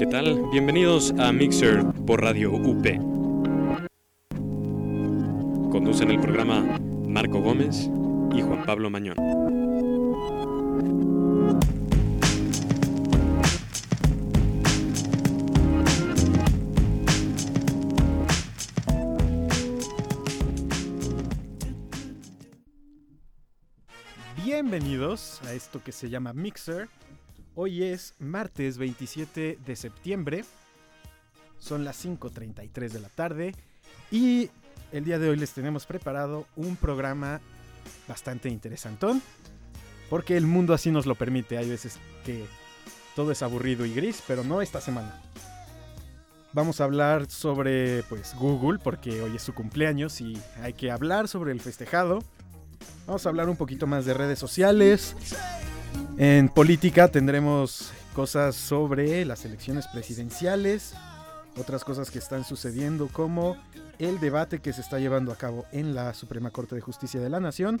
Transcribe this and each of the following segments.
¿Qué tal? Bienvenidos a Mixer por Radio UP. Conducen el programa Marco Gómez y Juan Pablo Mañón. Bienvenidos a esto que se llama Mixer. Hoy es martes 27 de septiembre. Son las 5.33 de la tarde. Y el día de hoy les tenemos preparado un programa bastante interesantón. Porque el mundo así nos lo permite. Hay veces que todo es aburrido y gris, pero no esta semana. Vamos a hablar sobre pues Google porque hoy es su cumpleaños y hay que hablar sobre el festejado. Vamos a hablar un poquito más de redes sociales. En política tendremos cosas sobre las elecciones presidenciales, otras cosas que están sucediendo como el debate que se está llevando a cabo en la Suprema Corte de Justicia de la Nación.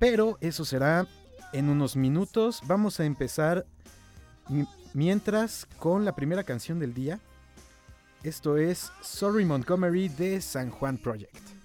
Pero eso será en unos minutos. Vamos a empezar mi- mientras con la primera canción del día. Esto es Sorry Montgomery de San Juan Project.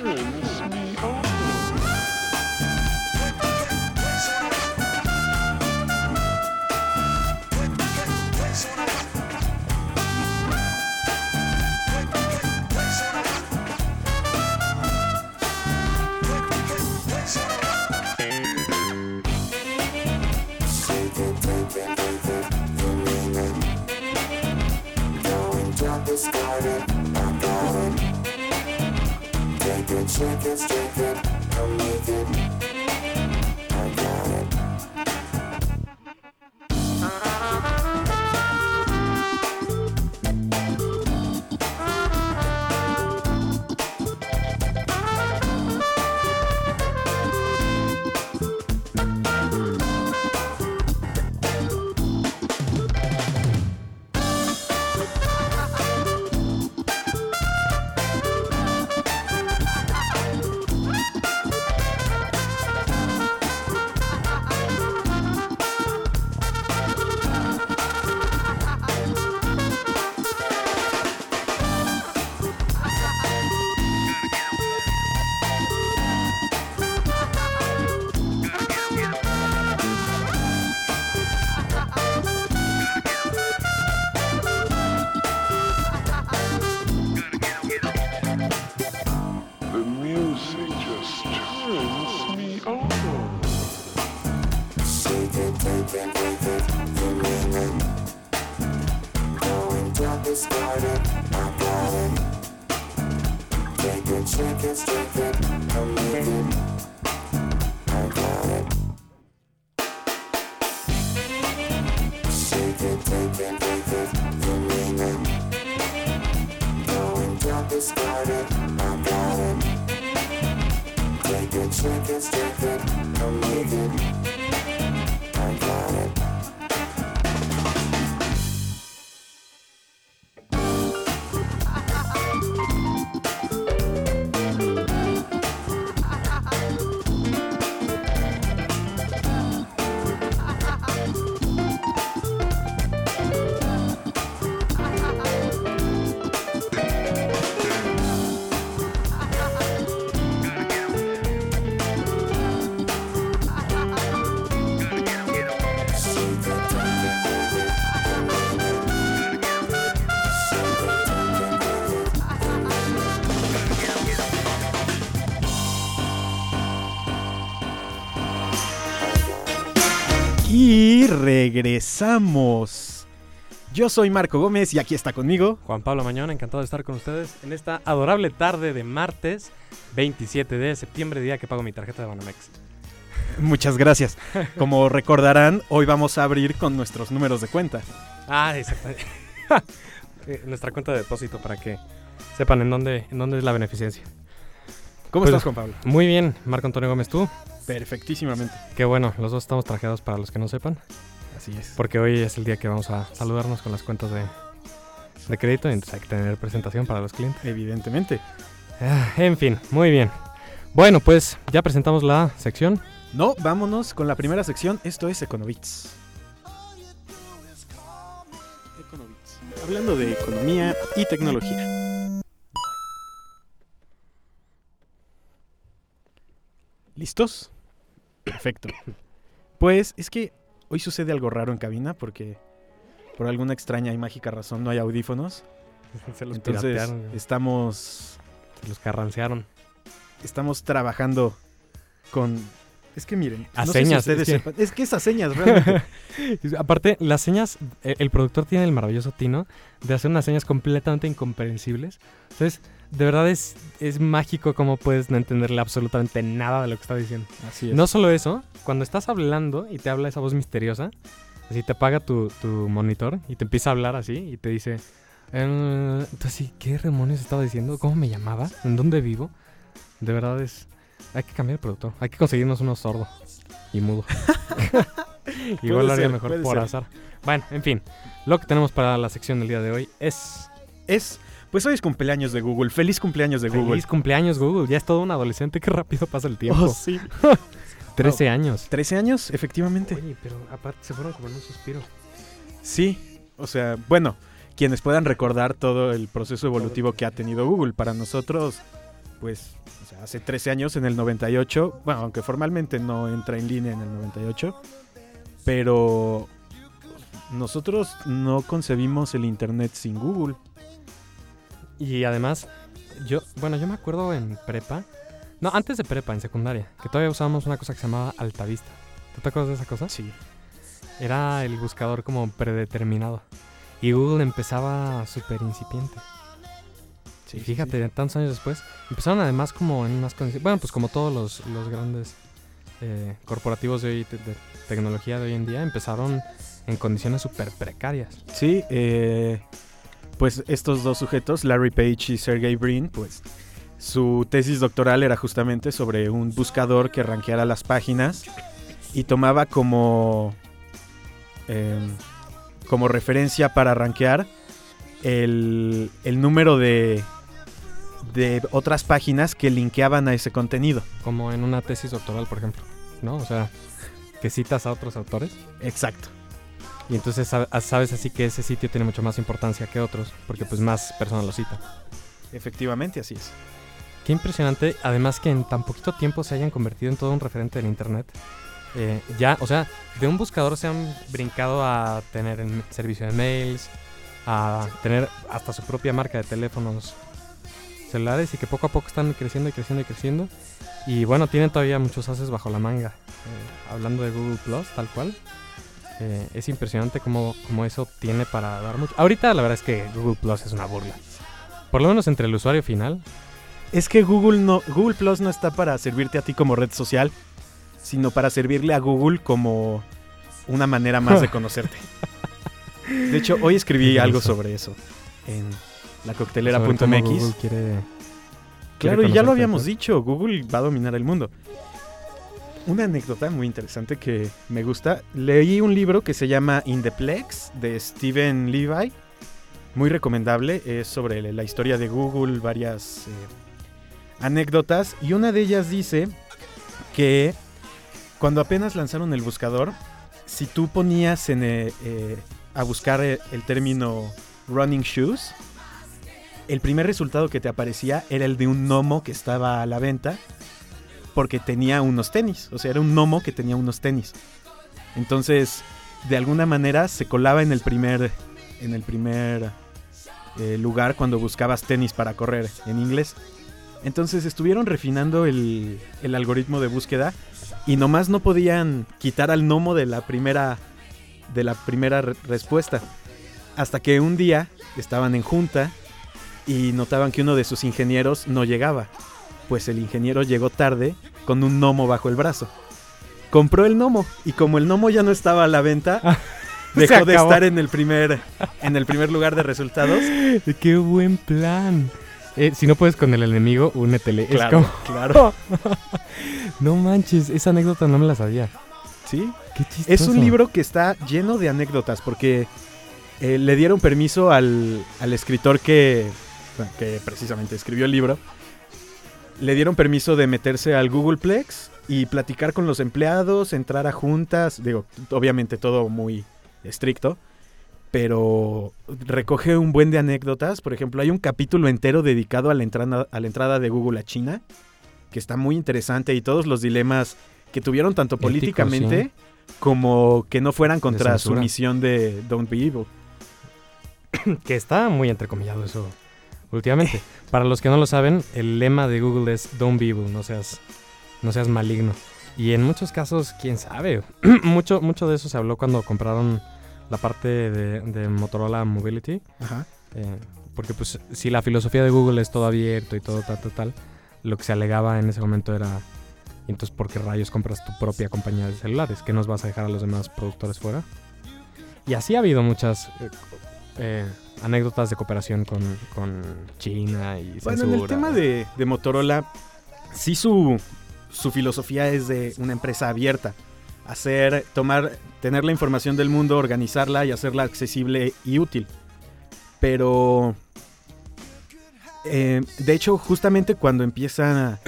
Oh, regresamos. Yo soy Marco Gómez y aquí está conmigo. Juan Pablo Mañón, encantado de estar con ustedes en esta adorable tarde de martes 27 de septiembre, día que pago mi tarjeta de Banamex. Muchas gracias. Como recordarán, hoy vamos a abrir con nuestros números de cuenta. Ah, exacto. Eh, Nuestra cuenta de depósito para que sepan en dónde, en dónde es la beneficencia. ¿Cómo Pues- estás, Juan Pablo? Muy bien, Marco Antonio Gómez, tú. Perfectísimamente. Qué bueno, los dos estamos trajeados para los que no sepan, Así es. porque hoy es el día que vamos a saludarnos con las cuentas de, de crédito y entonces hay que tener presentación para los clientes. Evidentemente. Ah, en fin, muy bien. Bueno, pues ya presentamos la sección. No, vámonos con la primera sección. Esto es Econovits. Econovits. Hablando de economía y tecnología. ¿Listos? Perfecto. Pues es que hoy sucede algo raro en cabina porque por alguna extraña y mágica razón no hay audífonos. Se los Entonces piratearon, estamos se los carrancearon. estamos trabajando con es que miren, A no sé si señas, ustedes es que- es que esas señas realmente Aparte, las señas, eh, el productor tiene el maravilloso tino de hacer unas señas completamente incomprensibles. Entonces, de verdad es, es mágico cómo puedes no entenderle absolutamente nada de lo que está diciendo. Así es. No solo eso, cuando estás hablando y te habla esa voz misteriosa, así te apaga tu, tu monitor y te empieza a hablar así y te dice, eh, entonces, ¿qué demonios estaba diciendo? ¿Cómo me llamaba? ¿En dónde vivo? De verdad es... Hay que cambiar el productor. Hay que conseguirnos uno sordo y mudo. Igual lo haría ser, mejor por ser. azar. Bueno, en fin. Lo que tenemos para la sección del día de hoy es... Es, pues hoy es cumpleaños de Google. Feliz cumpleaños de Google. Feliz cumpleaños Google. Ya es todo un adolescente. Qué rápido pasa el tiempo. Oh, sí. 13 años. 13 años, efectivamente. Oye, pero aparte se fueron como en un suspiro. Sí. O sea, bueno, quienes puedan recordar todo el proceso evolutivo que ha tenido Google. Para nosotros, pues, o sea, hace 13 años, en el 98, bueno, aunque formalmente no entra en línea en el 98, pero nosotros no concebimos el Internet sin Google. Y además, yo, bueno, yo me acuerdo en prepa. No, antes de prepa, en secundaria, que todavía usábamos una cosa que se llamaba Altavista. ¿Tú te acuerdas de esa cosa? Sí. Era el buscador como predeterminado. Y Google empezaba súper incipiente. Y fíjate, tantos años después, empezaron además como en unas condiciones. Bueno, pues como todos los, los grandes eh, corporativos de, hoy, de, de tecnología de hoy en día, empezaron en condiciones súper precarias. Sí, eh, pues estos dos sujetos, Larry Page y Sergey Brin, pues su tesis doctoral era justamente sobre un buscador que rankeara las páginas y tomaba como, em, como referencia para rankear el, el número de, de otras páginas que linkeaban a ese contenido. Como en una tesis doctoral, por ejemplo. ¿No? O sea, que citas a otros autores. Exacto. Y entonces ah, sabes así que ese sitio tiene mucho más importancia que otros, porque pues más personas lo citan. Efectivamente, así es. Qué impresionante, además que en tan poquito tiempo se hayan convertido en todo un referente del Internet. Eh, ya, o sea, de un buscador se han brincado a tener el servicio de mails, a tener hasta su propia marca de teléfonos celulares y que poco a poco están creciendo y creciendo y creciendo. Y bueno, tienen todavía muchos haces bajo la manga. Eh, hablando de Google Plus, tal cual. eh, es impresionante cómo, cómo eso tiene para dar mucho. Ahorita la verdad es que Google Plus es una burla. Por lo menos entre el usuario final, Es que Google no, Google Plus no está para servirte a ti como red social, sino para servirle a Google como una manera más de conocerte. De hecho, hoy escribí algo sobre eso en la coctelera.mx. quiere Claro, y ya lo habíamos pues. dicho, Google va a dominar el mundo. Una anécdota muy interesante que me gusta. Leí un libro que se llama In the Plex de Steven Levi. Muy recomendable. Es sobre la historia de Google, varias eh, anécdotas. Y una de ellas dice que cuando apenas lanzaron el buscador, si tú ponías en, eh, eh, a buscar el término running shoes, el primer resultado que te aparecía era el de un gnomo que estaba a la venta porque tenía unos tenis. O sea, era un gnomo que tenía unos tenis. Entonces, de alguna manera se colaba en el primer, en el primer eh, lugar cuando buscabas tenis para correr en inglés. Entonces estuvieron refinando el, algoritmo de búsqueda y nomás no podían quitar al gnomo de la primera, de la primera re- respuesta. Hasta que un día estaban en junta y notaban que uno de sus ingenieros no llegaba. Pues el ingeniero llegó tarde con un gnomo bajo el brazo. Compró el gnomo y como el gnomo ya no estaba a la venta, Se dejó de estar en el primer en el primer lugar de resultados ¡Qué buen plan! Eh, si no puedes con el enemigo, únetele. Es Claro, como- claro. no manches, esa anécdota no me la sabía. Sí. Qué chistoso. Es un libro que está lleno de anécdotas porque eh, le dieron permiso al, al escritor que, que precisamente escribió el libro. Le dieron permiso de meterse al Googleplex y platicar con los empleados, entrar a juntas. Digo, obviamente todo muy estricto. Pero recoge un buen de anécdotas. Por ejemplo, hay un capítulo entero dedicado a la entrada, a la entrada de Google a China. Que está muy interesante. Y todos los dilemas que tuvieron tanto Éticos, políticamente como que no fueran contra su misión de Don't Be Evil. Que está muy entrecomillado eso últimamente. Para los que no lo saben, el lema de Google es Don't be evil, no seas, no seas maligno. Y en muchos casos, quién sabe. mucho, mucho de eso se habló cuando compraron la parte de, de Motorola Mobility. Ajá. eh, porque pues si la filosofía de Google es todo abierto y todo tal, tal, tal, lo que se alegaba en ese momento era, entonces ¿por qué rayos compras tu propia compañía de celulares? ¿Que nos vas a dejar a los demás productores fuera? Y así ha habido muchas eh, eh, anécdotas de cooperación con, con China y Bueno, en el censura. tema de, de Motorola, sí su, su filosofía es de una empresa abierta. Hacer, tomar, tener la información del mundo, organizarla y hacerla accesible y útil. Pero, eh, de hecho, justamente cuando empieza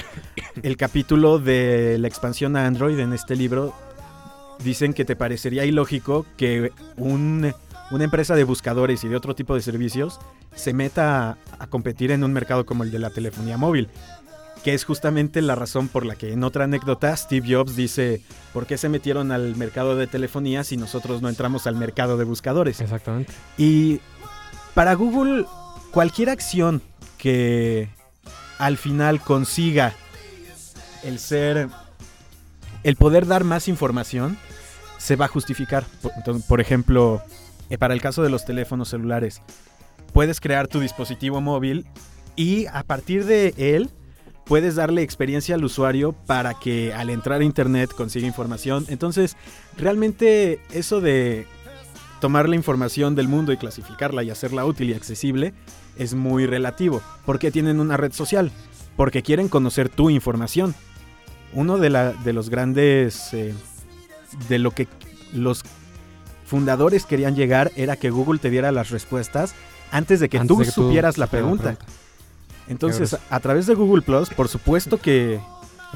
el capítulo de la expansión a Android en este libro, dicen que te parecería ilógico que un- una empresa de buscadores y de otro tipo de servicios se meta a, a competir en un mercado como el de la telefonía móvil. Que es justamente la razón por la que en otra anécdota Steve Jobs dice, ¿por qué se metieron al mercado de telefonía si nosotros no entramos al mercado de buscadores? Exactamente. Y para Google, cualquier acción que al final consiga el ser, el poder dar más información, se va a justificar. Por, entonces, por ejemplo, eh, para el caso de los teléfonos celulares, puedes crear tu dispositivo móvil y a partir de él puedes darle experiencia al usuario para que al entrar a internet consiga información. Entonces, realmente eso de tomar la información del mundo y clasificarla y hacerla útil y accesible es muy relativo. ¿Por qué tienen una red social? Porque quieren conocer tu información. Uno de, la- de los grandes... eh, de lo que los fundadores querían llegar era que Google te diera las respuestas antes de que Antes tú de que supieras la pregunta. Entonces, a través de Google Plus, por supuesto que,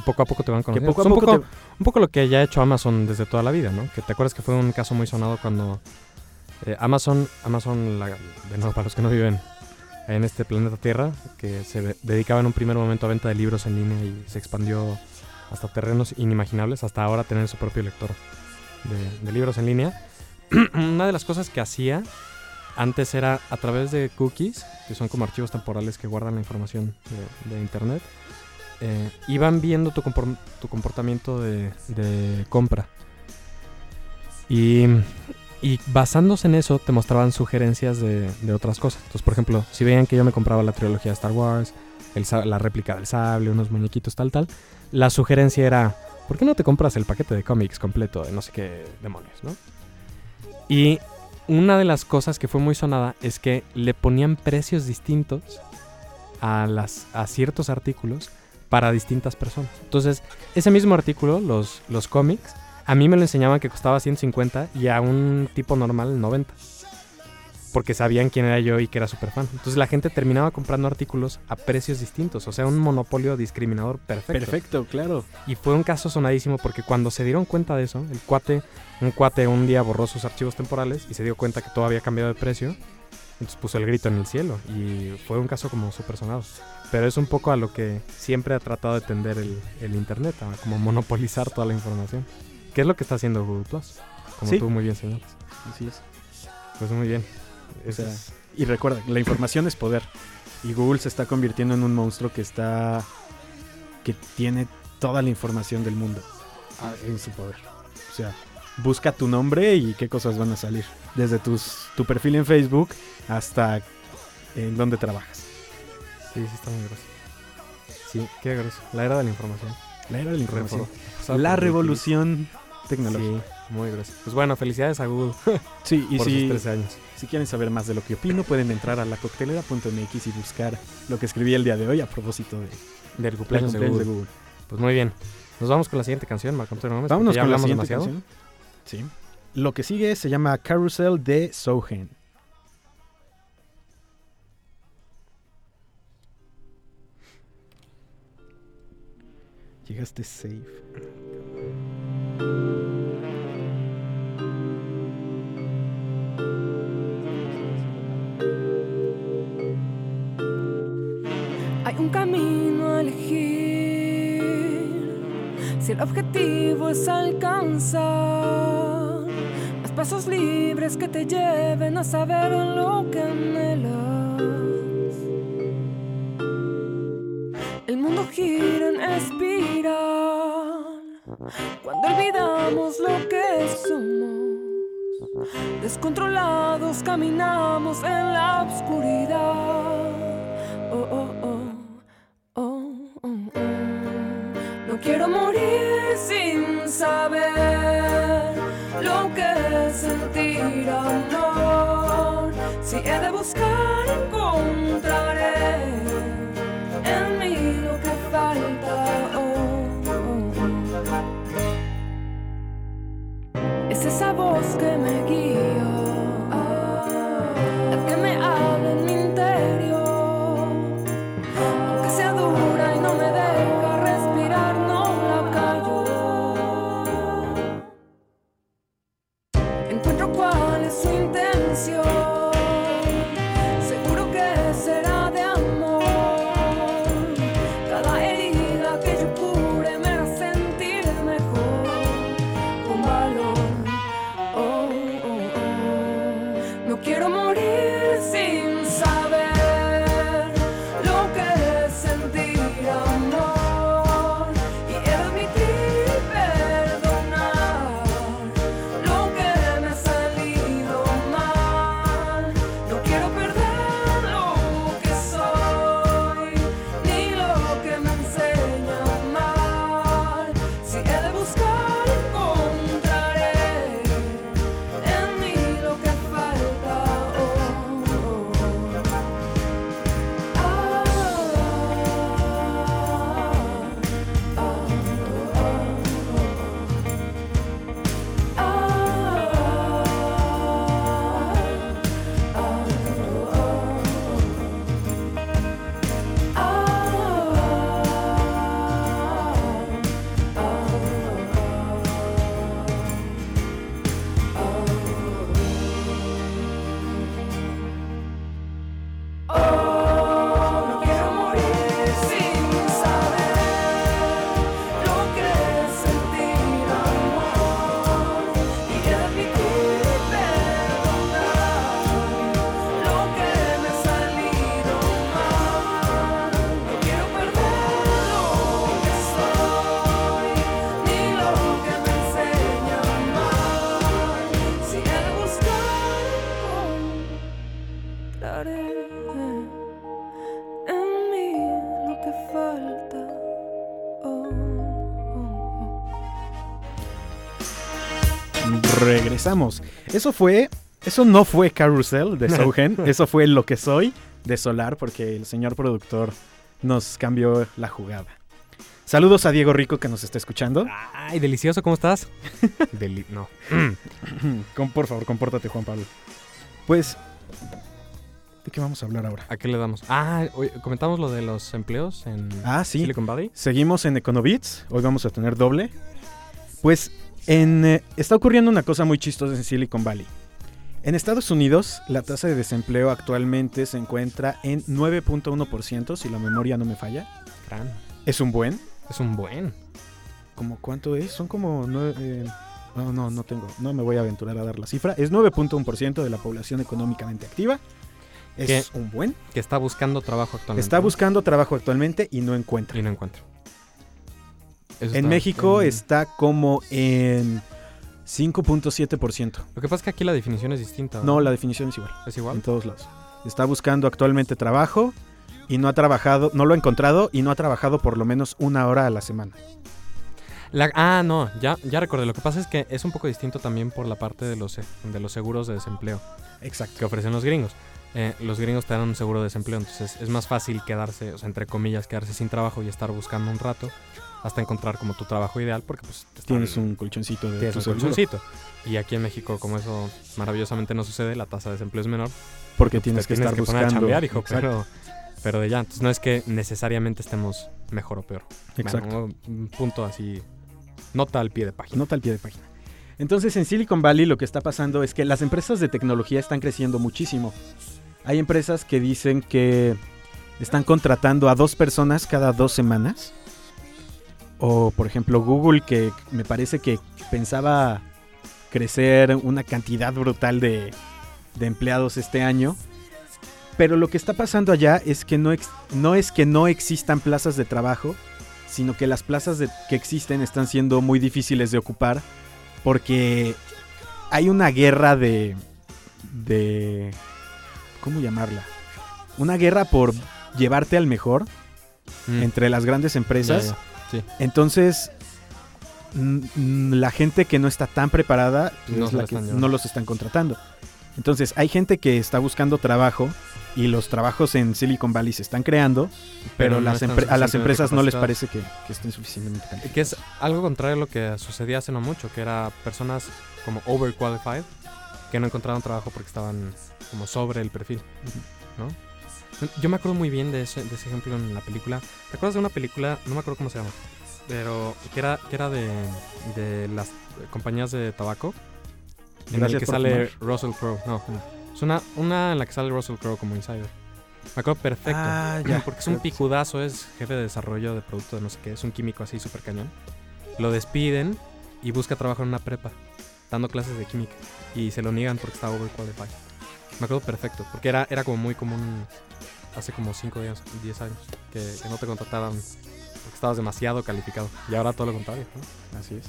Poco a poco te van conociendo. poco a un poco poco, te- un poco lo que ya ha hecho Amazon desde toda la vida, ¿no? Que te acuerdas que fue un caso muy sonado cuando eh, Amazon, Amazon, la- de nuevo para los que no viven en este planeta Tierra, que se dedicaba en un primer momento a venta de libros en línea y se expandió hasta terrenos inimaginables, hasta ahora tener su propio lector de, de libros en línea. Una de las cosas que hacía antes era a través de cookies, que son como archivos temporales que guardan la información de, internet, eh, iban viendo tu, tu comportamiento de, compra. Y, basándose en eso te mostraban sugerencias de, otras cosas. Entonces, por ejemplo, si veían que yo me compraba la trilogía de Star Wars, la réplica del sable, unos muñequitos, tal, tal, la sugerencia era, ¿por qué no te compras el paquete de cómics completo de no sé qué demonios, no? Y una de las cosas que fue muy sonada es que le ponían precios distintos a, las, a ciertos artículos para distintas personas. Entonces, ese mismo artículo, los, los cómics, a mí me lo enseñaban que costaba 150 y a un tipo normal 90. Porque sabían quién era yo y que era súper fan. Entonces la gente terminaba comprando artículos a precios distintos. O sea, un monopolio discriminador perfecto. Perfecto, claro. Y fue un caso sonadísimo porque cuando se dieron cuenta de eso, el cuate, un cuate un día borró sus archivos temporales y se dio cuenta que todo había cambiado de precio. Entonces puso el grito en el cielo y fue un caso como súper sonado. Pero es un poco a lo que siempre ha tratado de tender el, el Internet, a como monopolizar toda la información. ¿Qué es lo que está haciendo Google Plus? Como Sí. tú muy bien señalas. Así es. Pues muy bien. Eso sea, es- Y recuerda, la información es poder. Y Google se está convirtiendo en un monstruo que está. que tiene toda la información del mundo ah, en su poder. O sea, busca tu nombre y qué cosas van a salir. Desde tus, tu perfil en Facebook hasta en dónde trabajas. sí, sí está muy grueso. Sí, qué grueso. La era de la información. La era de la información. La revolución tecnológica. Sí. Muy gruesa. Pues bueno, felicidades a Google Sí, y por si, sus 13 años. Si quieren saber más de lo que opino, pueden entrar a lacoctelera.mx y buscar lo que escribí el día de hoy a propósito de, Del cumpleaños, de, Google. de Google. Pues muy bien. Nos vamos con la siguiente canción, Marco Antonio Gómez. Vámonos con la siguiente demasiado. canción. Sí. Lo que sigue se llama Carousel de Sohen. Llegaste safe. Un camino a elegir. Si el objetivo es alcanzar más pasos libres que te lleven a saber lo que anhelas. El mundo gira en espiral cuando olvidamos lo que somos. Descontrolados caminamos en la oscuridad. Oh, oh, oh, quiero morir sin saber lo que es sentir amor. Si he de buscar, encontraré en mí lo que falta. Oh. Es esa voz que me guía, Regresamos. Eso fue. Eso no fue Carousel de Sohen. eso fue Lo que soy de Solar, porque el señor productor nos cambió la jugada. Saludos a Diego Rico que nos está escuchando. Ay, delicioso, ¿cómo estás? Deli- no. Con- por favor, compórtate, Juan Pablo. Pues. ¿De qué vamos a hablar ahora? ¿A qué le damos? Ah, comentamos lo de los empleos en Ah, sí. Silicon Valley. Seguimos en Econobits. Hoy vamos a tener doble. Pues en, eh, está ocurriendo una cosa muy chistosa en Silicon Valley. En Estados Unidos, la tasa de desempleo actualmente se encuentra en 9.1%, si la memoria no me falla. Es un buen. Es un buen. ¿Cómo cuánto es? Son como nueve... eh, no, no, no tengo. No me voy a aventurar a dar la cifra. Es 9.1% de la población económicamente activa. Es un buen. Que está buscando trabajo actualmente. Está buscando trabajo actualmente y no encuentra. Y no encuentra. Eso En México en- está como en 5.7%. Lo que pasa es que aquí la definición es distinta. No, la definición es igual, ¿Es igual? en todos lados. Está buscando actualmente trabajo y no ha trabajado, no lo ha encontrado y no ha trabajado por lo menos una hora a la semana. La- ah, no, ya, ya recordé. Lo que pasa es que es un poco distinto también por la parte de los, se- de los seguros de desempleo Exacto. que ofrecen los gringos. Eh, los gringos te dan un seguro de desempleo, entonces es más fácil quedarse, o sea, entre comillas, quedarse sin trabajo y estar buscando un rato hasta encontrar como tu trabajo ideal, porque pues Tienes un colchoncito de tienes tu un colchoncito. Y aquí en México, como eso maravillosamente no sucede, la tasa de desempleo es menor. Porque pues, tienes que estar poner a buscando. chambear, hijo, pero, pero de ya. Entonces no es que necesariamente estemos mejor o peor. Exacto. Bueno, un punto así, nota al pie de página. Nota al pie de página. Entonces en Silicon Valley lo que está pasando es que las empresas de tecnología están creciendo muchísimo. Hay empresas que dicen que están contratando a dos personas cada dos semanas. O por ejemplo Google que me parece que pensaba crecer una cantidad brutal de, de empleados este año. Pero lo que está pasando allá es que no, ex- no es que no existan plazas de trabajo, sino que las plazas de- que existen están siendo muy difíciles de ocupar porque hay una guerra de de ¿cómo llamarla? Una guerra por llevarte al mejor Mm. entre las grandes empresas. Sí. Entonces la gente que no está tan preparada pues, No es la que los están contratando. Entonces hay gente que está buscando trabajo y los trabajos en Silicon Valley se están creando, pero, no las a las empresas no les parece que, que estén suficientemente calificadas. Que es algo contrario a lo que sucedía hace no mucho, que era personas como overqualified que no encontraron trabajo porque estaban como sobre el perfil, ¿no? Yo me acuerdo muy bien de ese, de ese ejemplo en la película. ¿Te acuerdas de una película? No me acuerdo cómo se llama, pero que era, que era de, de las compañías de tabaco. En Gracias el que sale fumar. Russell Crowe. No, es una, una en la que sale Russell Crowe como insider. Me acuerdo perfecto. Ah, ya. Porque es un picudazo, es jefe de desarrollo de producto de no sé qué, es un químico así súper cañón. Lo despiden y busca trabajo en una prepa, dando clases de química. Y se lo niegan porque está overqualified. Me acuerdo perfecto, porque era, era como muy común hace como 5 años, 10 años, que, no te contrataran porque estabas demasiado calificado. Y ahora todo lo contrario. Así es.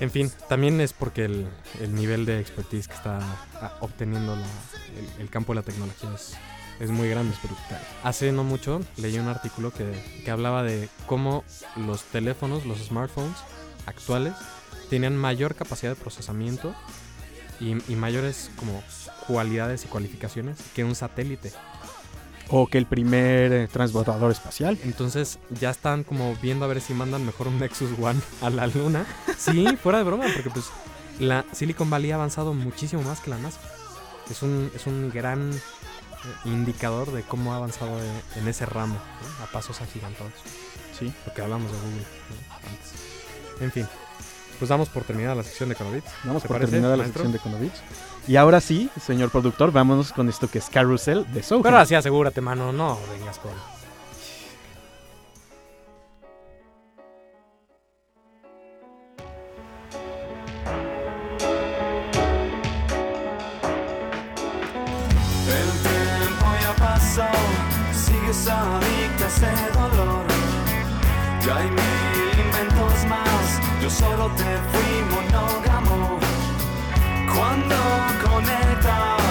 En fin, también es porque el, el nivel de expertise que está ah, obteniendo el, campo de la tecnología es, es muy grande. Pero hace no mucho leí un artículo que, que hablaba de cómo los teléfonos, los smartphones actuales, tenían mayor capacidad de procesamiento y, y mayores como cualidades y cualificaciones que un satélite. O que el primer eh, transbordador espacial. Entonces ya están como viendo a ver si mandan mejor un Nexus One a la luna. Sí, fuera de broma, porque pues la Silicon Valley ha avanzado muchísimo más que la NASA. Es un, es un gran eh, indicador de cómo ha avanzado eh, en ese ramo, ¿no? a pasos agigantados. Sí. Lo que hablamos de Google ¿no? antes. En fin, pues damos por terminada la sección de Econovits. Vamos ¿Te por parece, terminada la sección de Econovich. Y ahora sí, señor productor, vámonos con esto que es Carousel de Soho. Pero así asegúrate, mano, no vengas con... El tiempo ya pasó, sigues adicta a ese dolor. Ya hay yo solo te fui monógamo. Cuando conectas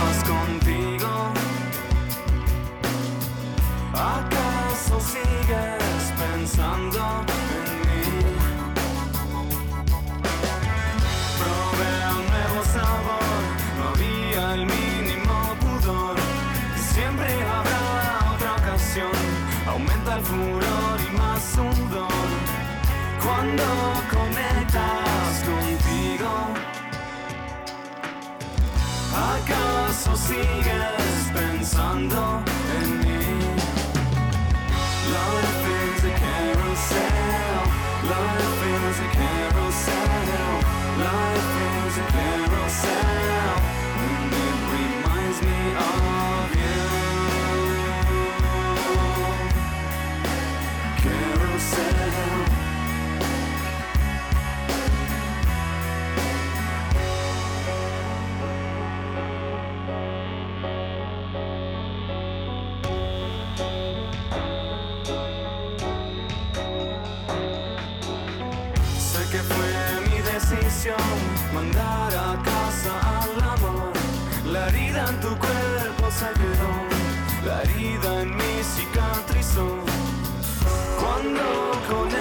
Cuando conectas contigo, ¿acaso sigues pensando en mí? Life is a carousel. Life mandar a casa al amor. La herida en tu cuerpo se quedó, la herida en mi cicatrizó. Cuando conectas contigo,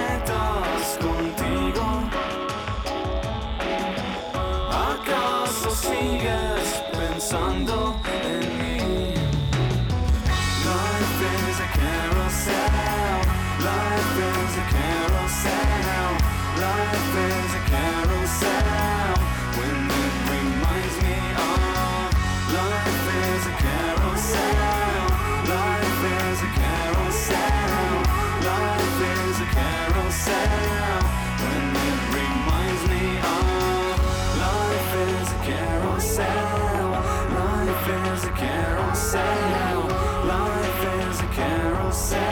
yourself.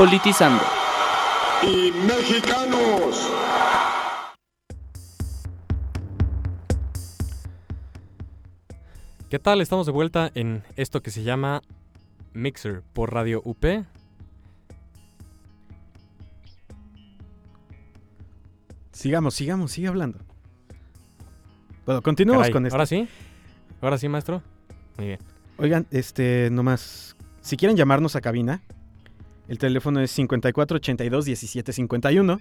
Politizando. y mexicanos. ¿Qué tal? Estamos de vuelta en esto que se llama Mixer por Radio UP. Sigamos, sigamos, sigue hablando. Bueno, continuamos Caray, con esto. Ahora sí. Ahora sí, maestro. Muy bien. Oigan, este, nomás, si quieren llamarnos a cabina, el teléfono es 5482-1751.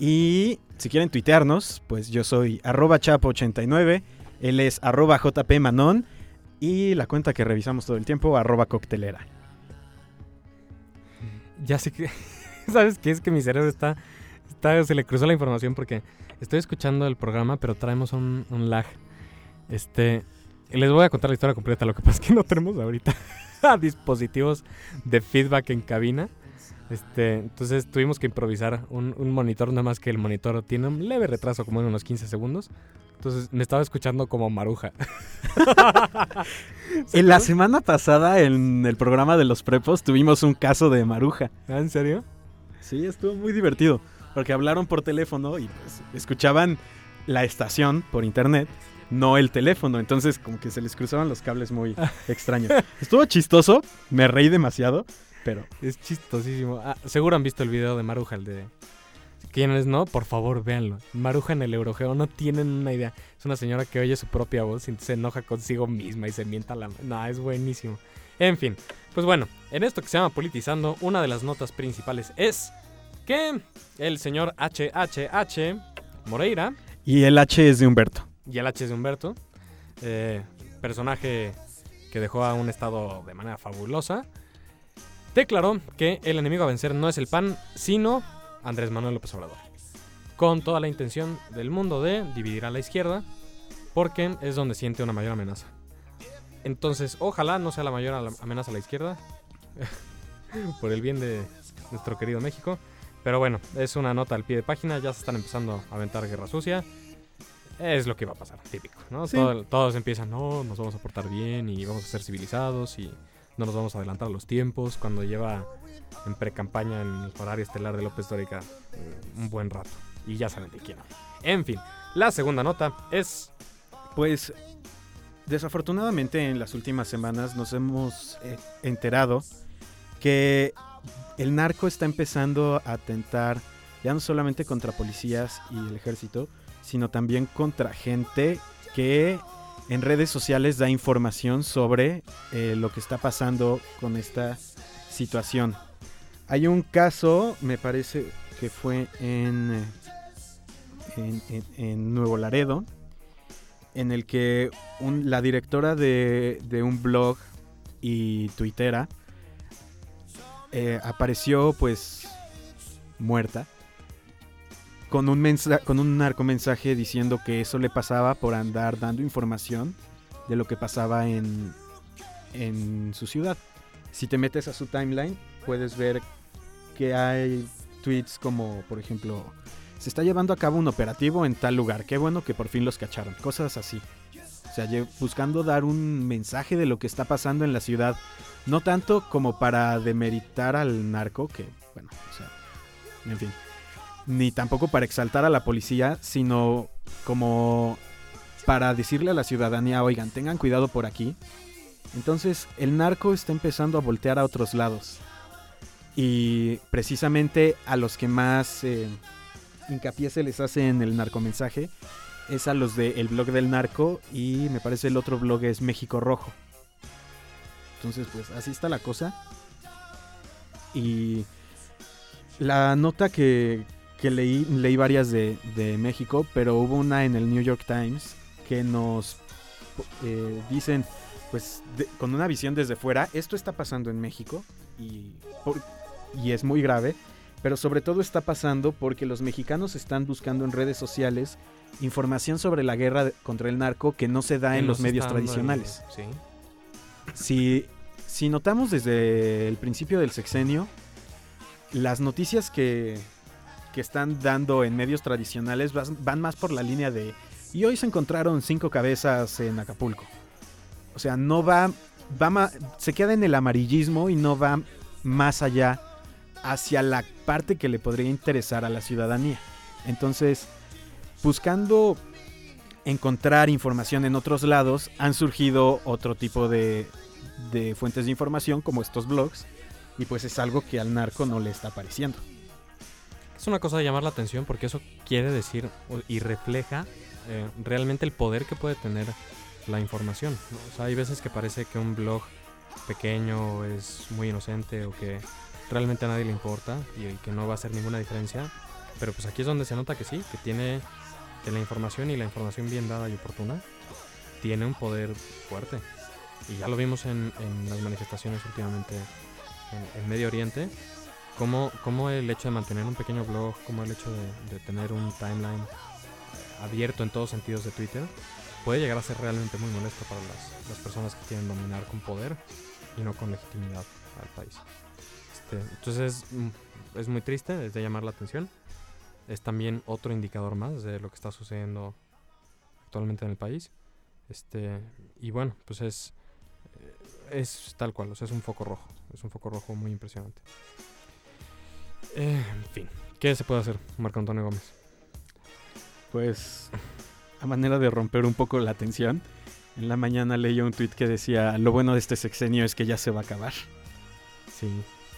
Y si quieren tuitearnos, pues yo soy arroba chapo89, él es arroba jpmanon y la cuenta que revisamos todo el tiempo, arroba coctelera. Ya sé que. ¿Sabes qué? Es que mi cerebro está, está. Se le cruzó la información porque estoy escuchando el programa, pero traemos un, un lag. Este. Les voy a contar la historia completa. Lo que pasa es que no tenemos ahorita dispositivos de feedback en cabina. Este, entonces tuvimos que improvisar un, un monitor, nada más que el monitor tiene un leve retraso, como en unos 15 segundos. Entonces me estaba escuchando como maruja. En la semana pasada, en el programa de los prepos, tuvimos un caso de Maruja. ¿Ah, ¿En serio? Sí, estuvo muy divertido. Porque hablaron por teléfono y pues, escuchaban la estación por internet, no el teléfono. Entonces, como que se les cruzaban los cables muy extraños. Estuvo chistoso, me reí demasiado, pero Es chistosísimo. Ah, seguro han visto el video de Maruja, el de... Quienes no, por favor, véanlo. Maruja en el Eurogeo, no tienen una idea. Es una señora que oye su propia voz y se enoja consigo misma y se mienta la... No, es buenísimo. En fin, pues bueno, en esto que se llama Politizando, una de las notas principales es que el señor HHH Moreira Y el H es de Humberto. y el H es de Humberto, eh, personaje que dejó a un estado de manera fabulosa, declaró que el enemigo a vencer no es el PAN, sino Andrés Manuel López Obrador. Con toda la intención del mundo de dividir a la izquierda, porque es donde siente una mayor amenaza. Entonces, ojalá no sea la mayor amenaza a la izquierda, por el bien de nuestro querido México. Pero bueno, es una nota al pie de página, ya se están empezando a aventar guerra sucia. Es lo que va a pasar, típico, ¿no? Sí. Todo- todos empiezan, no, nos vamos a portar bien y vamos a ser civilizados y no nos vamos a adelantar los tiempos cuando lleva en pre-campaña en el horario estelar de López Dórica eh, un buen rato. Y ya saben de quién. En fin, la segunda nota es... Pues desafortunadamente en las últimas semanas nos hemos eh, enterado que el narco está empezando a atentar ya no solamente contra policías y el ejército, sino también contra gente que en redes sociales da información sobre eh, lo que está pasando con esta situación. Hay un caso, me parece que fue en, en, Nuevo Laredo, en el que la directora de, de un blog y tuitera eh, apareció pues muerta con un, mensa- con un narcomensaje diciendo que eso le pasaba por andar dando información de lo que pasaba en, en su ciudad. Si te metes a su timeline, puedes ver que hay tweets como, por ejemplo, se está llevando a cabo un operativo en tal lugar. Qué bueno que por fin los cacharon. Cosas así. O sea, buscando dar un mensaje de lo que está pasando en la ciudad. No tanto como para demeritar al narco, que, bueno, o sea, en fin. Ni tampoco para exaltar a la policía, sino como para decirle a la ciudadanía, oigan, tengan cuidado por aquí. Entonces, el narco está empezando a voltear a otros lados. Y precisamente a los que más eh, hincapié se les hace en el narcomensaje es a los del blog del narco y me parece el otro blog es México Rojo. Entonces, pues así está la cosa. Y la nota que, que leí, leí varias de, de México, pero hubo una en el New York Times que nos eh, dicen, pues de- con una visión desde fuera, esto está pasando en México y, por- y es muy grave, pero sobre todo está pasando porque los mexicanos están buscando en redes sociales información sobre la guerra contra el narco que no se da en los medios tradicionales. Sí. Si, si notamos desde el principio del sexenio, las noticias que, que están dando en medios tradicionales van más por la línea de y hoy se encontraron cinco cabezas en Acapulco. O sea, no va va se queda en el amarillismo y no va más allá hacia la parte que le podría interesar a la ciudadanía. Entonces, buscando encontrar información en otros lados, han surgido otro tipo de, de fuentes de información como estos blogs. Y pues es algo que al narco no le está pareciendo. Es una cosa de llamar la atención porque eso quiere decir y refleja eh, realmente el poder que puede tener la información. ¿no? O sea, hay veces que parece que un blog pequeño es muy inocente o que realmente a nadie le importa y que no va a hacer ninguna diferencia. Pero pues aquí es donde se nota que sí, que tiene que la información y la información bien dada y oportuna tiene un poder fuerte. Y ya lo vimos en, en las manifestaciones últimamente en, en Medio Oriente, como, como el hecho de mantener un pequeño blog, como el hecho de, de tener un timeline eh, abierto en todos sentidos de Twitter, puede llegar a ser realmente muy molesto para las, las personas que quieren dominar con poder y no con legitimidad al país. Este, entonces mm, es muy triste, es de llamar la atención. Es también otro indicador más de lo que está sucediendo actualmente en el país. Este, y bueno, pues es, eh, es tal cual, o sea, es un foco rojo. Es un foco rojo muy impresionante. Eh, en fin, ¿qué se puede hacer, Marco Antonio Gómez? Pues a manera de romper un poco la tensión, en la mañana leí un tweet que decía, lo bueno de este sexenio es que ya se va a acabar. Sí,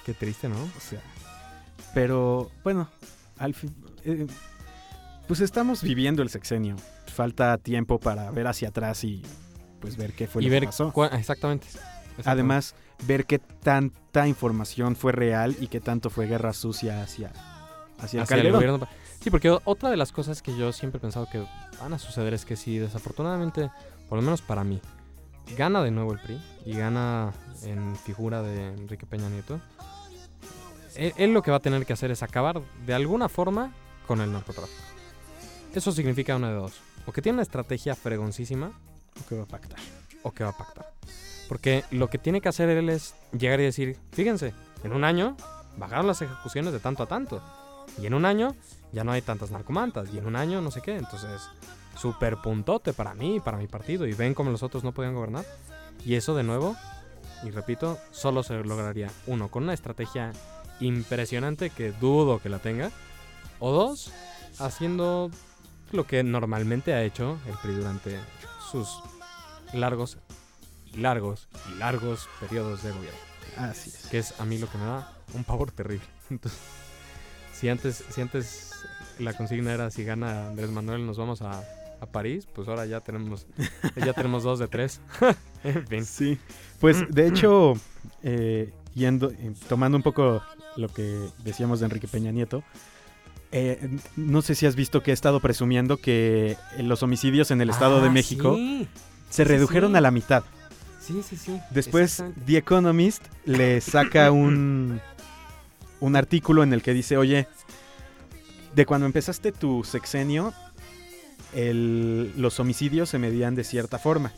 qué triste, ¿no? O sea, pero bueno, al fin, eh, pues estamos viviendo el sexenio. Falta tiempo para ver hacia atrás y pues ver qué fue y lo ver que pasó. exactamente. Además, ver qué tanta información fue real y qué tanto fue guerra sucia hacia, hacia el Hacia el Calderón. gobierno Sí, porque otra de las cosas que yo siempre he pensado que van a suceder es que si desafortunadamente, por lo menos para mí, gana de nuevo el PRI y gana en figura de Enrique Peña Nieto, él, él lo que va a tener que hacer es acabar de alguna forma con el narcotráfico. Eso significa una de dos. O que tiene una estrategia fregoncísima ¿O qué va a pactar? o que va a pactar. Porque lo que tiene que hacer él es llegar y decir, fíjense, en un año bajaron las ejecuciones de tanto a tanto. Y en un año ya no hay tantas narcomantas. Y en un año no sé qué. Entonces, súper puntote para mí, para mi partido. Y ven cómo los otros no podían gobernar. Y eso de nuevo, y repito, solo se lograría, uno, con una estrategia impresionante que dudo que la tenga. O dos, haciendo lo que normalmente ha hecho el PRI durante sus largos largos y largos periodos de gobierno. Así es. Que es a mí lo que me da un pavor terrible. Entonces, si antes, si antes la consigna era si gana Andrés Manuel nos vamos a, a París, pues ahora ya tenemos, ya tenemos dos de tres. en fin. Sí, pues de hecho, eh, yendo, eh, tomando un poco lo que decíamos de Enrique Peña Nieto, eh, no sé si has visto que he estado presumiendo que los homicidios en el Estado de Ah, México Sí, se sí, redujeron sí. a la mitad. Sí, sí. sí. Después. The Economist le saca un, un artículo en el que dice, oye, de cuando empezaste tu sexenio, el- los homicidios se medían de cierta forma.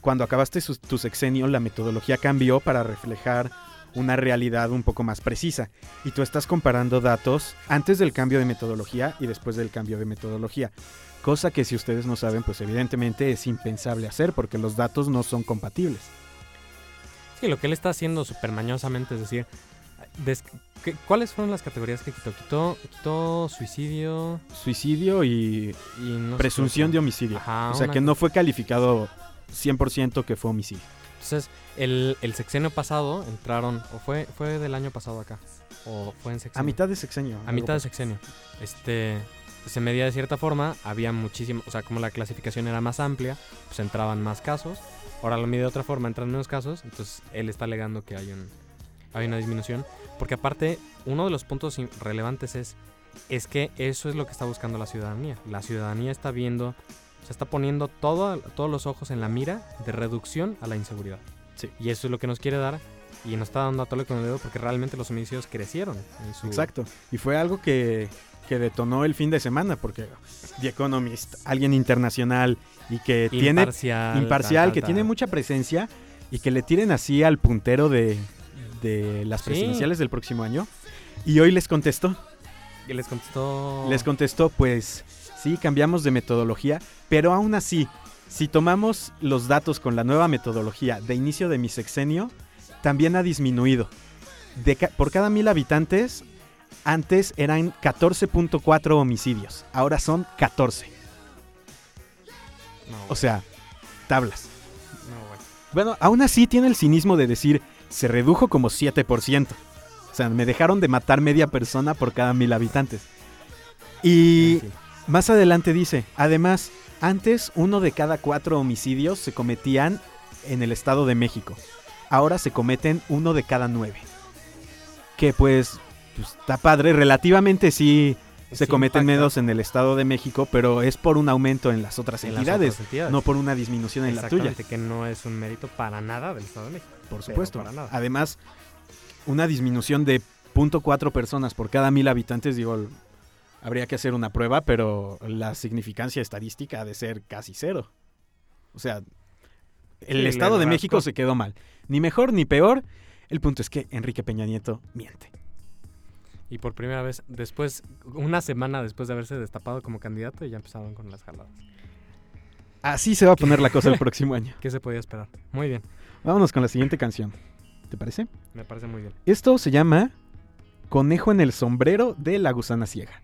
Cuando acabaste su- tu sexenio, la metodología cambió para reflejar una realidad un poco más precisa. Y tú estás comparando datos antes del cambio de metodología y después del cambio de metodología. Cosa que si ustedes no saben, pues evidentemente es impensable hacer porque los datos no son compatibles. Sí, lo que él está haciendo súper mañosamente es decir, des- ¿qué- ¿cuáles fueron las categorías que quitó? Quitó, quitó suicidio Suicidio y y no sé presunción de homicidio. Ajá, o sea que no fue calificado 100% que fue homicidio. Entonces, el, el sexenio pasado entraron, o fue, fue del año pasado acá, o fue en sexenio. A mitad de sexenio. A mitad de sexenio. Este, se medía de cierta forma, había muchísimo, o sea, como la clasificación era más amplia, pues entraban más casos. Ahora lo mide de otra forma, entran menos casos, entonces él está alegando que hay, un, hay una disminución. Porque aparte, uno de los puntos relevantes es, es que eso es lo que está buscando la ciudadanía. La ciudadanía está viendo, se está poniendo todo, todos los ojos en la mira de reducción a la inseguridad. Sí. Y eso es lo que nos quiere dar y nos está dando a tole con el dedo porque realmente los homicidios crecieron. En su, Exacto. Y fue algo que, que detonó el fin de semana porque The Economist, alguien internacional y que tiene imparcial, imparcial, tal, que tal, tiene mucha presencia y que le tiren así al puntero de, de las Sí. presidenciales del próximo año. Y hoy les contestó, Y les contestó. les contestó, pues sí, cambiamos de metodología, pero aún así, si tomamos los datos con la nueva metodología de inicio de mi sexenio, también ha disminuido. De ca- por cada mil habitantes, antes eran 14.4 homicidios, ahora son 14. No, O sea, tablas. no. Bueno, aún así tiene el cinismo de decir, se redujo como 7%. O sea, me dejaron de matar media persona por cada mil habitantes. Y más adelante dice, además, antes uno de cada cuatro homicidios se cometían en el Estado de México. Ahora se cometen uno de cada nueve. Que pues, pues, está padre, relativamente sí se Sí cometen impacta menos en el Estado de México, pero es por un aumento en las otras en las entidades, otras entidades. no por una disminución en la tuya. Que no es un mérito para nada del Estado de México. Por supuesto. para nada. Además, una disminución de 0.4 personas por cada mil habitantes, digo, habría que hacer una prueba, pero la significancia estadística ha de ser casi cero. O sea, el Sí, Estado de. México se quedó mal. Ni mejor ni peor. El punto es que Enrique Peña Nieto miente. Y por primera vez, después, una semana después de haberse destapado como candidato, ya empezaron con las jaladas. Así se va a poner la cosa el próximo año. ¿Qué se podía esperar? Muy bien, Vámonos con la siguiente canción. ¿Te parece? me parece muy bien. Esto se llama Conejo en el sombrero de la gusana ciega.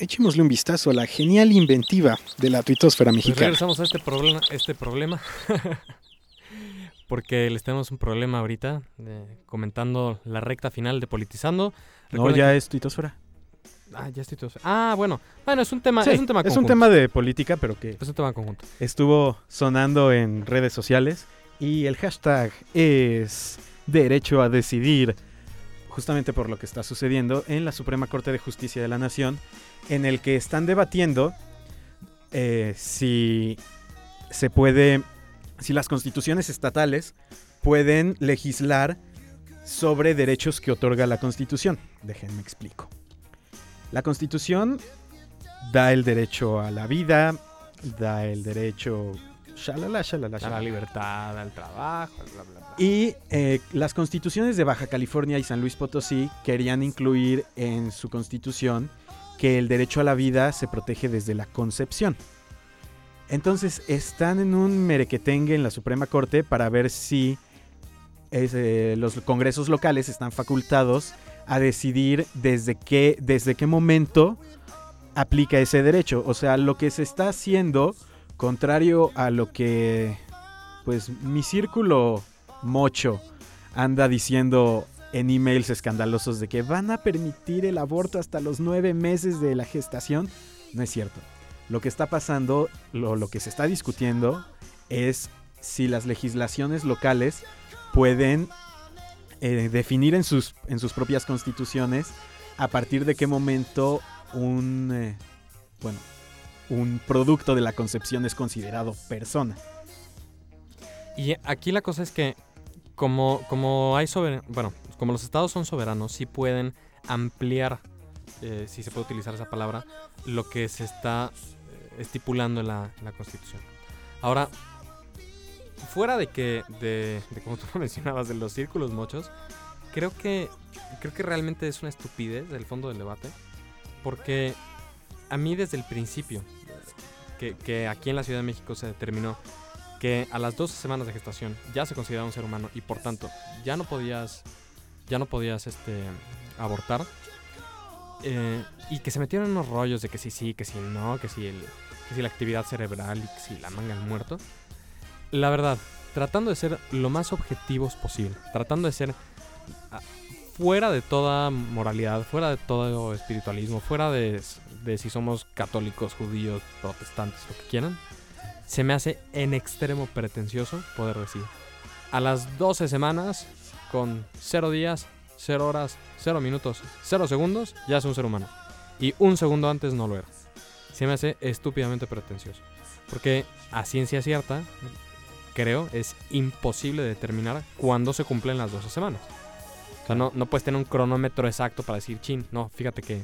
Echémosle un vistazo a la genial inventiva de la tuitosfera Pues mexicana. regresamos a este problema, este problema. Porque les tenemos un problema ahorita, eh, comentando la recta final de Politizando. No, ya que- es tuitosfera. Ah, ya estoy todo... Ah, bueno. Bueno, es un tema, Sí, es un tema es un conjunto. tema de política, pero que Es un tema conjunto. estuvo sonando en redes sociales y el hashtag es derecho a decidir justamente por lo que está sucediendo en la Suprema Corte de Justicia de la Nación en el que están debatiendo eh, si se puede si las constituciones estatales pueden legislar sobre derechos que otorga la Constitución. Déjenme explico. La Constitución da el derecho a la vida, da el derecho shalala, shalala, A la libertad, al trabajo, bla, bla, bla. Y eh, las constituciones de Baja California y San Luis Potosí querían incluir en su constitución que el derecho a la vida se protege desde la concepción. Entonces están en un merequetengue en la Suprema Corte para ver si es, eh, los congresos locales están facultados a decidir desde qué, desde qué momento aplica ese derecho. O sea, lo que se está haciendo, contrario a lo que pues mi círculo mocho anda diciendo en emails escandalosos de que van a permitir el aborto hasta los nueve meses de la gestación, no es cierto. Lo que está pasando, lo, lo que se está discutiendo es si las legislaciones locales pueden eh, definir en sus, en sus propias constituciones a partir de qué momento un, eh, bueno, un producto de la concepción es considerado persona. Y aquí la cosa es que como, como hay sober- bueno, como los estados son soberanos, sí pueden ampliar, eh, si se puede utilizar esa palabra, lo que se está eh, estipulando en la, Constitución. Ahora, fuera de que, de, de como tú mencionabas, de los círculos mochos, creo que, creo que realmente es una estupidez el fondo del debate, porque a mí desde el principio, que, que aquí en la Ciudad de México se determinó que a las 12 semanas de gestación ya se consideraba un ser humano y por tanto ya no podías ya no podías este abortar eh, y que se metieron unos rollos de que sí sí que sí no que si el que si la actividad cerebral y que si la manga del muerto. La verdad tratando de ser lo más objetivos posible tratando de ser ah, fuera de toda moralidad fuera de todo espiritualismo fuera de, de si somos católicos judíos protestantes lo que quieran se me hace en extremo pretencioso poder decir a las 12 semanas con 0 días, 0 horas, 0 minutos, 0 segundos, ya es un ser humano. Y un segundo antes no lo era. Se me hace estúpidamente pretencioso. Porque a ciencia cierta, creo, es imposible determinar cuándo se cumplen las 12 semanas. O sea, no, no puedes tener un cronómetro exacto para decir, chin, no, fíjate que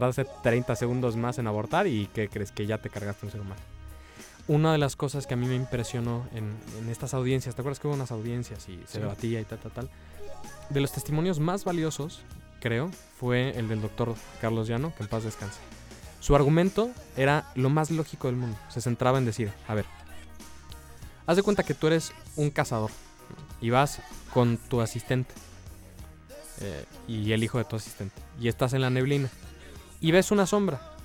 tardaste 30 segundos más en abortar y que crees que ya te cargaste un ser humano una de las cosas que a mí me impresionó en, en estas audiencias, ¿te acuerdas que hubo unas audiencias y se Sí. debatía y tal, tal, tal? De los testimonios más valiosos, creo, fue el del doctor Carlos Llano, que en paz descanse. Su argumento era lo más lógico del mundo. Se centraba en decir, a ver, haz de cuenta que tú eres un cazador y vas con tu asistente eh, y el hijo de tu asistente y estás en la neblina y ves una sombra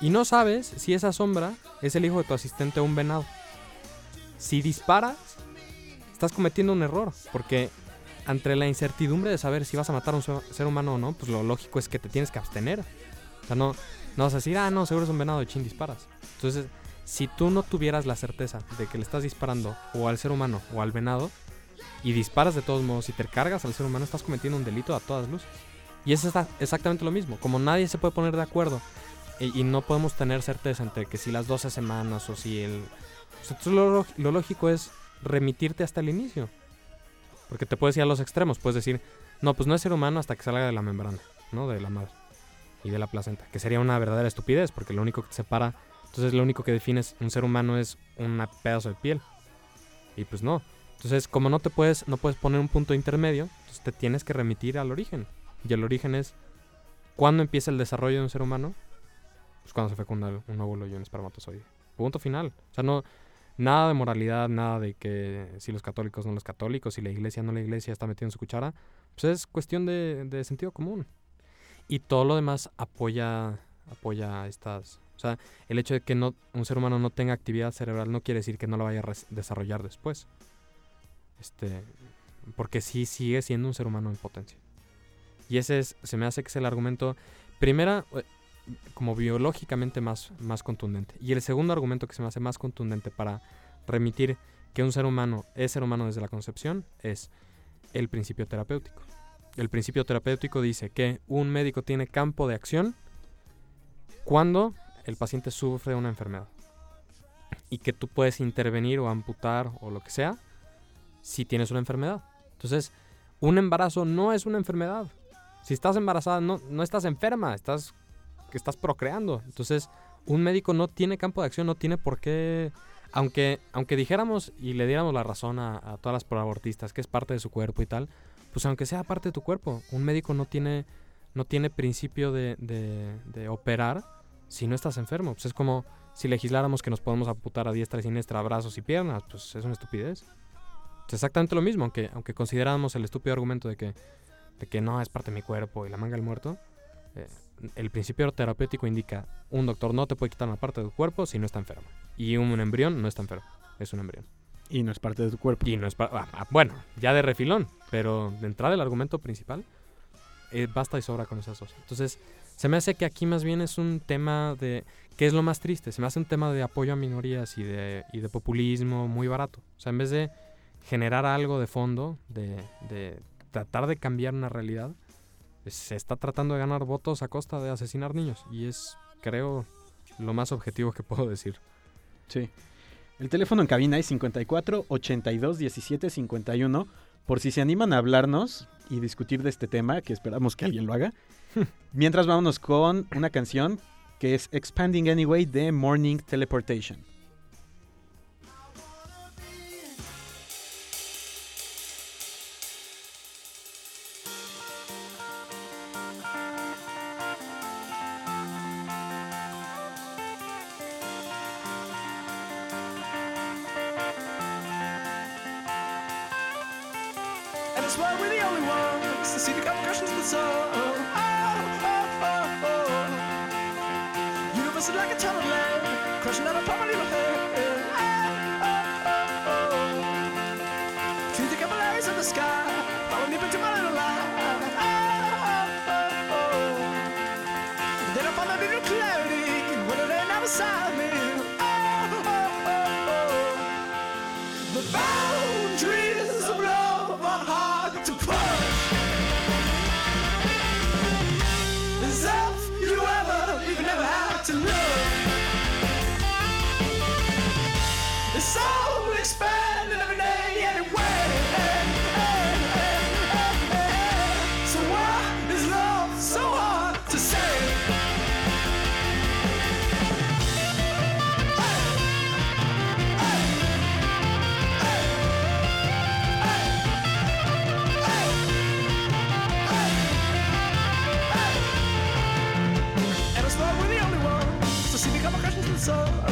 y no sabes si esa sombra es el hijo de tu asistente o un venado. Si disparas, estás cometiendo un error, porque ante la incertidumbre de saber si vas a matar a un ser humano o no, pues lo lógico es que te tienes que abstener. O sea, no, no vas a decir, ah, no, seguro es un venado y chin disparas. Entonces, si tú no tuvieras la certeza de que le estás disparando o al ser humano o al venado, y disparas de todos modos y te cargas al ser humano, estás cometiendo un delito a todas luces. Y es exactamente lo mismo. Como nadie se puede poner de acuerdo y, no podemos tener certeza entre que si las 12 semanas o si el... entonces lo, lo lógico es remitirte hasta el inicio. Porque te puedes ir a los extremos. Puedes decir, no, pues no es ser humano hasta que salga de la membrana, ¿no? De la madre y de la placenta. Que sería una verdadera estupidez, porque lo único que te separa, entonces lo único que defines un ser humano es un pedazo de piel. Y pues no. Entonces, como no te puedes, no puedes poner un punto intermedio, entonces te tienes que remitir al origen. Y el origen es cuándo empieza el desarrollo de un ser humano. Pues cuando se fecunda un óvulo y un espermatozoide. Punto final. O sea, no, nada de moralidad, nada de que si los católicos no los católicos, si la iglesia no la iglesia está metiendo su cuchara. Pues es cuestión de, sentido común. Y todo lo demás apoya, apoya estas... O sea, el hecho de que un ser humano no tenga actividad cerebral no quiere decir que no la vaya a desarrollar después. Este, porque sí sigue siendo un ser humano en potencia. Y ese es, se me hace que es el argumento, primera, eh, como biológicamente más, más contundente. Y el segundo argumento que se me hace más contundente para remitir que un ser humano es ser humano desde la concepción es el principio terapéutico. El principio terapéutico dice que un médico tiene campo de acción cuando el paciente sufre una enfermedad. Y que tú puedes intervenir o amputar o lo que sea si tienes una enfermedad. Entonces, un embarazo no es una enfermedad. Si estás embarazada, no, no estás enferma, estás, estás procreando. Entonces, un médico no tiene campo de acción, no tiene por qué... Aunque, aunque dijéramos y le diéramos la razón a, a todas las proabortistas que es parte de su cuerpo y tal, pues aunque sea parte de tu cuerpo, un médico no tiene, no tiene principio de, de- de operar si no estás enfermo. Pues es como si legisláramos que nos podemos amputar a diestra y siniestra brazos y piernas, pues es una estupidez. Es exactamente lo mismo, aunque, aunque consideráramos el estúpido argumento de que, de que no es parte de mi cuerpo y la manga del muerto. eh, el principio terapéutico indica un doctor no te puede quitar una parte de tu cuerpo si no está enfermo. Y un embrión no está enfermo, es un embrión. Y no es parte de tu cuerpo. Y no es para... bueno, ya de refilón, pero de entrada el argumento principal, eh, basta y sobra con esas dos. Entonces, se me hace que aquí más bien es un tema de... ¿Qué es lo más triste? Se me hace un tema de apoyo a minorías y de, y de populismo muy barato. O sea, en vez de generar algo de fondo, de, de tratar de cambiar una realidad, pues, se está tratando de ganar votos a costa de asesinar niños. Y es, creo, lo más objetivo que puedo decir. Sí. El teléfono en cabina es 54 82 17 51. Por si se animan a hablarnos y discutir de este tema, que esperamos que alguien lo haga. Mientras vámonos con una canción que es Expanding Anyway de Morning Teleportation. Is like a tunnel land, crushing out upon my little head. soul.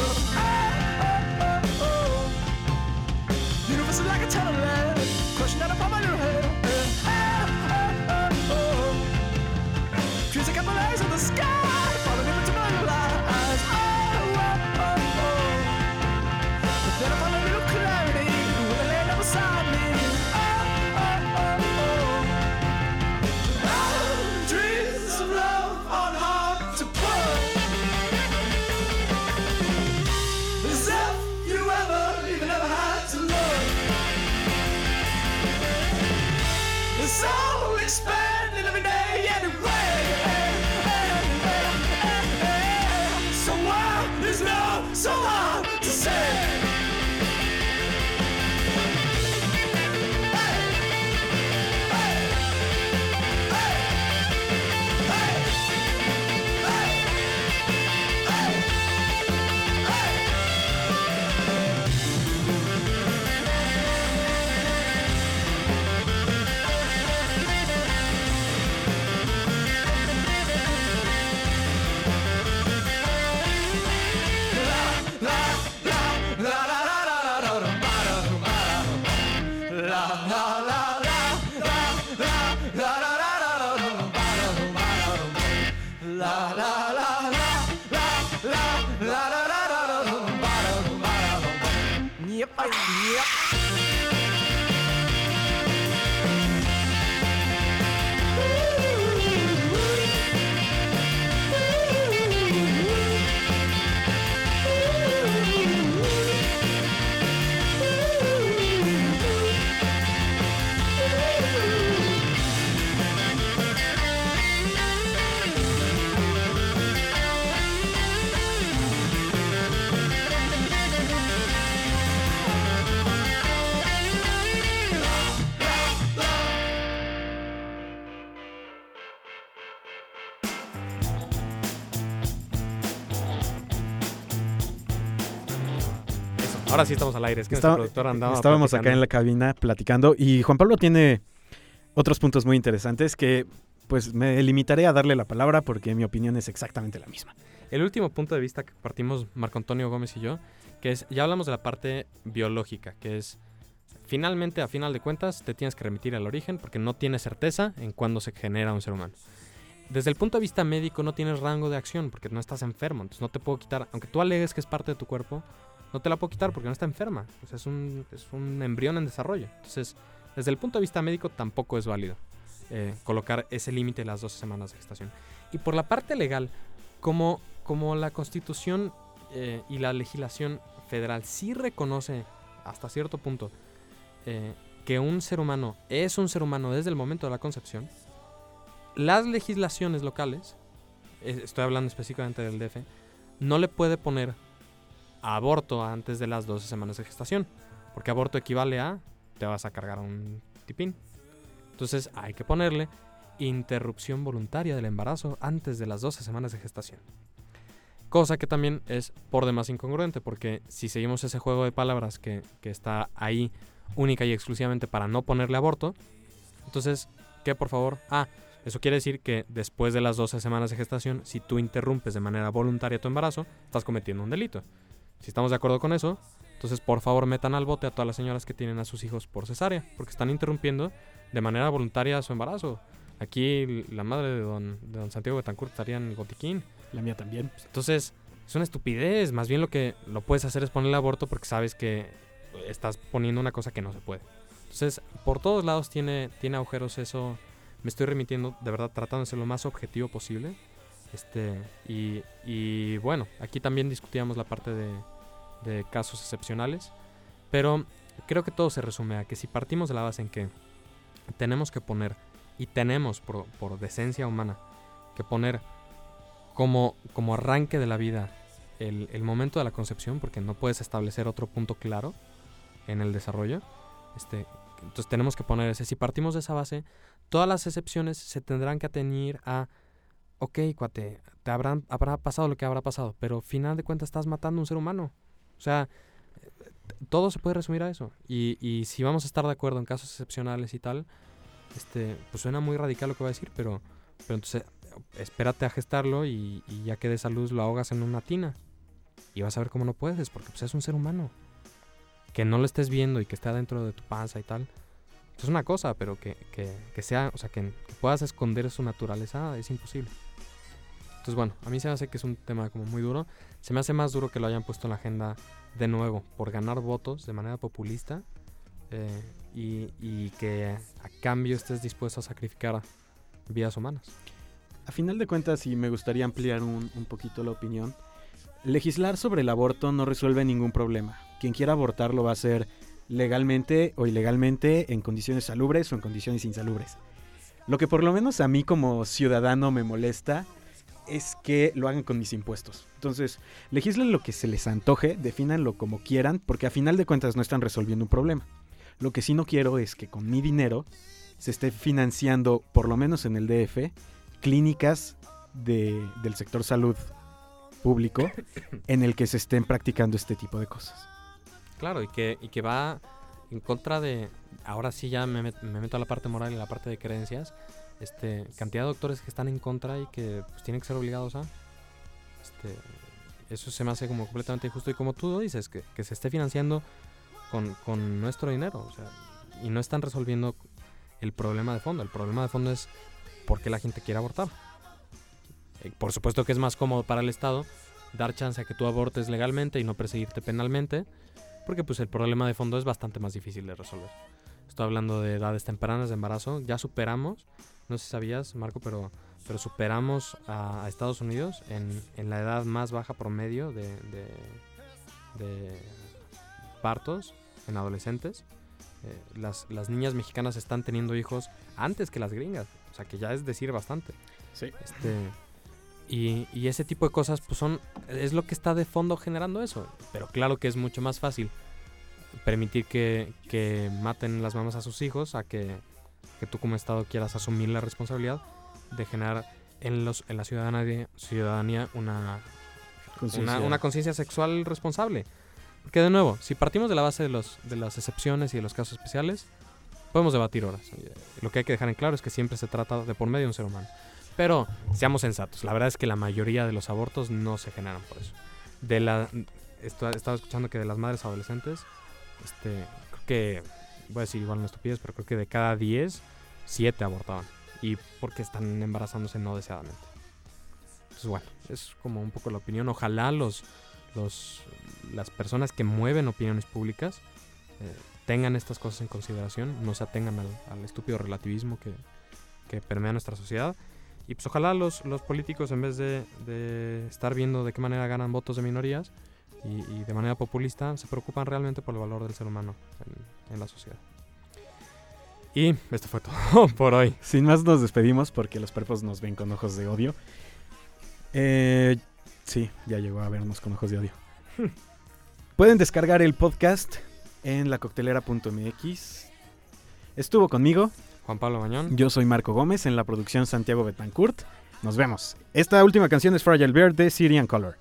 Ahora sí estamos al aire. Es que productor andaba estábamos acá en la cabina platicando y Juan Pablo tiene otros puntos muy interesantes que pues me limitaré a darle la palabra porque mi opinión es exactamente la misma. El último punto de vista que partimos Marco Antonio Gómez y yo, que es, ya hablamos de la parte biológica, que es, finalmente, a final de cuentas, te tienes que remitir al origen porque no tienes certeza en cuándo se genera un ser humano. Desde el punto de vista médico no tienes rango de acción porque no estás enfermo, entonces no te puedo quitar, aunque tú alegues que es parte de tu cuerpo, no te la puedo quitar porque no está enferma, es un, es un embrión en desarrollo. Entonces, desde el punto de vista médico tampoco es válido eh, colocar ese límite de las 12 semanas de gestación. Y por la parte legal, como, como la constitución eh, y la legislación federal sí reconoce hasta cierto punto eh, que un ser humano es un ser humano desde el momento de la concepción, las legislaciones locales, estoy hablando específicamente del DF, no le puede poner aborto antes de las 12 semanas de gestación, porque aborto equivale a te vas a cargar un tipín. Entonces hay que ponerle interrupción voluntaria del embarazo antes de las 12 semanas de gestación. Cosa que también es por demás incongruente, porque si seguimos ese juego de palabras que, que está ahí única y exclusivamente para no ponerle aborto, entonces, ¿qué por favor? Ah, eso quiere decir que después de las 12 semanas de gestación, si tú interrumpes de manera voluntaria tu embarazo, estás cometiendo un delito. Si estamos de acuerdo con eso, entonces por favor metan al bote a todas las señoras que tienen a sus hijos por cesárea, porque están interrumpiendo de manera voluntaria su embarazo. Aquí la madre de don, de don Santiago Betancourt estaría en el botiquín. La mía también. Entonces, es una estupidez. Más bien lo que lo puedes hacer es ponerle aborto porque sabes que estás poniendo una cosa que no se puede. Entonces, por todos lados tiene, tiene agujeros eso. Me estoy remitiendo, de verdad, tratando de ser lo más objetivo posible. Este, y, y bueno, aquí también discutíamos la parte de, de casos excepcionales. Pero creo que todo se resume a que si partimos de la base en que tenemos que poner, y tenemos por, por decencia humana, que poner como, como arranque de la vida el, el momento de la concepción, porque no puedes establecer otro punto claro en el desarrollo. Este, entonces tenemos que poner ese. Si partimos de esa base, todas las excepciones se tendrán que atener a, ok, cuate, te habrán, habrá pasado lo que habrá pasado, pero final de cuentas estás matando a un ser humano. O sea, todo se puede resumir a eso. Y, y si vamos a estar de acuerdo en casos excepcionales y tal, este, pues suena muy radical lo que voy a decir, pero, pero entonces espérate a gestarlo y, y ya que de esa luz lo ahogas en una tina. Y vas a ver cómo no puedes, porque pues, es un ser humano. Que no lo estés viendo y que esté adentro de tu panza y tal. Es una cosa, pero que, que, que sea, o sea, que puedas esconder su naturaleza es imposible. Entonces, bueno, a mí se me hace que es un tema como muy duro. Se me hace más duro que lo hayan puesto en la agenda de nuevo por ganar votos de manera populista eh, y, y que a cambio estés dispuesto a sacrificar vidas humanas. A final de cuentas, y me gustaría ampliar un, un poquito la opinión, legislar sobre el aborto no resuelve ningún problema. Quien quiera abortar lo va a hacer legalmente o ilegalmente, en condiciones salubres o en condiciones insalubres. Lo que por lo menos a mí como ciudadano me molesta es que lo hagan con mis impuestos. Entonces, legislen lo que se les antoje, defínanlo como quieran, porque a final de cuentas no están resolviendo un problema. Lo que sí no quiero es que con mi dinero se esté financiando, por lo menos en el DF, clínicas de- del sector salud público en el que se estén practicando este tipo de cosas. Claro, y que, y que va en contra de. Ahora sí ya me, me meto a la parte moral y la parte de creencias. Este, cantidad de doctores que están en contra y que pues, tienen que ser obligados a. Este, eso se me hace como completamente injusto. Y como tú dices, que, que se esté financiando con, con nuestro dinero. O sea, y no están resolviendo el problema de fondo. El problema de fondo es por qué la gente quiere abortar. Eh, por supuesto que es más cómodo para el Estado dar chance a que tú abortes legalmente y no perseguirte penalmente, porque pues el problema de fondo es bastante más difícil de resolver. Estoy hablando de edades tempranas de embarazo, ya superamos, no sé si sabías Marco, pero, pero superamos a, a Estados Unidos en, en la edad más baja promedio de, de, de partos en adolescentes. Eh, las, las niñas mexicanas están teniendo hijos antes que las gringas, o sea que ya es decir bastante. Sí. Este, y, y ese tipo de cosas pues son es lo que está de fondo generando eso. Pero claro que es mucho más fácil permitir que, que maten las mamás a sus hijos a que, que tú como Estado quieras asumir la responsabilidad de generar en, los, en la ciudadanía, ciudadanía una, una, una conciencia sexual responsable. Porque de nuevo, si partimos de la base de, los, de las excepciones y de los casos especiales, podemos debatir horas. Lo que hay que dejar en claro es que siempre se trata de por medio de un ser humano. Pero seamos sensatos, la verdad es que la mayoría de los abortos no se generan por eso. De la, esto- estaba escuchando que de las madres adolescentes, este, creo que, voy a decir igual una estupidez, pero creo que de cada 10, 7 abortaban. Y porque están embarazándose no deseadamente. Entonces, bueno, es como un poco la opinión. Ojalá los, los, las personas que mueven opiniones públicas eh, tengan estas cosas en consideración, no se atengan al, al estúpido relativismo que, que permea nuestra sociedad. Y pues ojalá los, los políticos, en vez de, de estar viendo de qué manera ganan votos de minorías y, y de manera populista, se preocupan realmente por el valor del ser humano en, en la sociedad. Y esto fue todo por hoy. Sin más nos despedimos porque los perpos nos ven con ojos de odio. Eh, sí, ya llegó a vernos con ojos de odio. Pueden descargar el podcast en lacoctelera.mx. Estuvo conmigo, Juan Pablo Mañón. yo soy Marco Gómez, en la producción Santiago Betancourt. Nos vemos. Esta última canción es Fragile Bird de Syrian Color.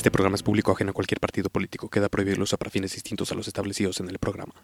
Este programa es público ajeno a cualquier partido político. Queda prohibido el uso para fines distintos a los establecidos en el programa.